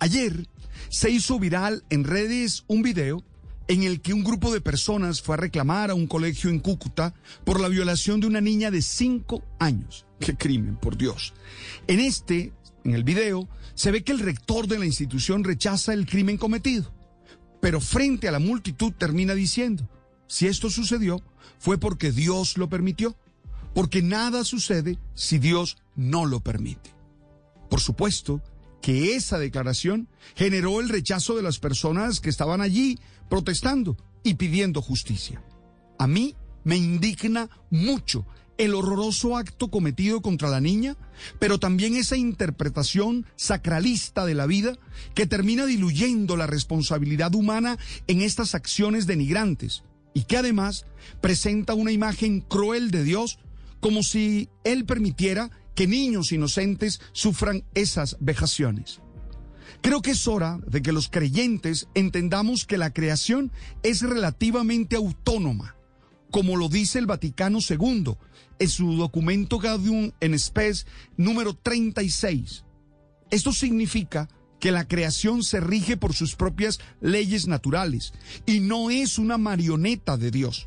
Ayer se hizo viral en redes un video en el que un grupo de personas fue a reclamar a un colegio en Cúcuta por la violación de una niña de 5 años. ¡Qué crimen, por Dios! En este, en el video, se ve que el rector de la institución rechaza el crimen cometido, pero frente a la multitud termina diciendo, si esto sucedió, fue porque Dios lo permitió, porque nada sucede si Dios no lo permite. Por supuesto que esa declaración generó el rechazo de las personas que estaban allí protestando y pidiendo justicia. A mí me indigna mucho el horroroso acto cometido contra la niña, pero también esa interpretación sacralista de la vida que termina diluyendo la responsabilidad humana en estas acciones denigrantes y que además presenta una imagen cruel de Dios como si Él permitiera que niños inocentes sufran esas vejaciones. Creo que es hora de que los creyentes entendamos que la creación es relativamente autónoma, como lo dice el Vaticano II en su documento Gaudium en Spes número 36. Esto significa que la creación se rige por sus propias leyes naturales y no es una marioneta de Dios.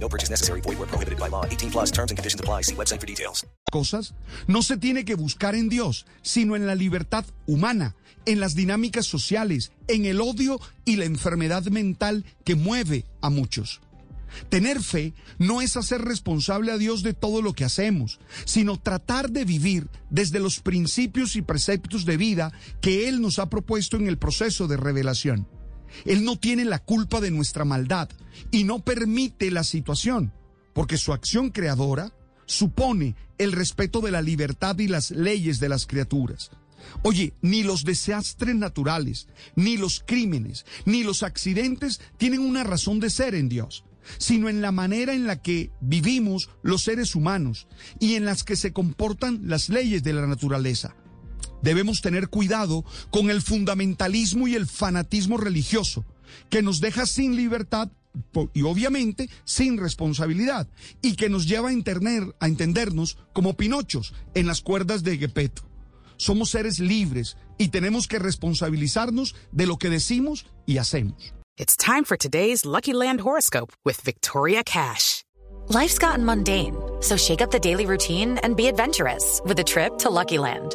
No purchase necessary. Void where prohibited by law. 18 plus terms and conditions apply. See website for details. cosas no se tiene que buscar en Dios, sino en la libertad humana, en las dinámicas sociales, en el odio y la enfermedad mental que mueve a muchos. Tener fe no es hacer responsable a Dios de todo lo que hacemos, sino tratar de vivir desde los principios y preceptos de vida que Él nos ha propuesto en el proceso de revelación. Él no tiene la culpa de nuestra maldad y no permite la situación, porque su acción creadora supone el respeto de la libertad y las leyes de las criaturas. Oye, ni los desastres naturales, ni los crímenes, ni los accidentes tienen una razón de ser en Dios sino en la manera en la que vivimos los seres humanos y en las que se comportan las leyes de la naturaleza. Debemos tener cuidado con el fundamentalismo y el fanatismo religioso, que nos deja sin libertad y obviamente sin responsabilidad, y que nos lleva a, entender, a entendernos como pinochos en las cuerdas de Gepetto. Somos seres libres y tenemos que responsabilizarnos de lo que decimos y hacemos. It's time for today's Lucky Land horoscope with Victoria Cash. Life's gotten mundane, so shake up the daily routine and be adventurous with a trip to Lucky Land.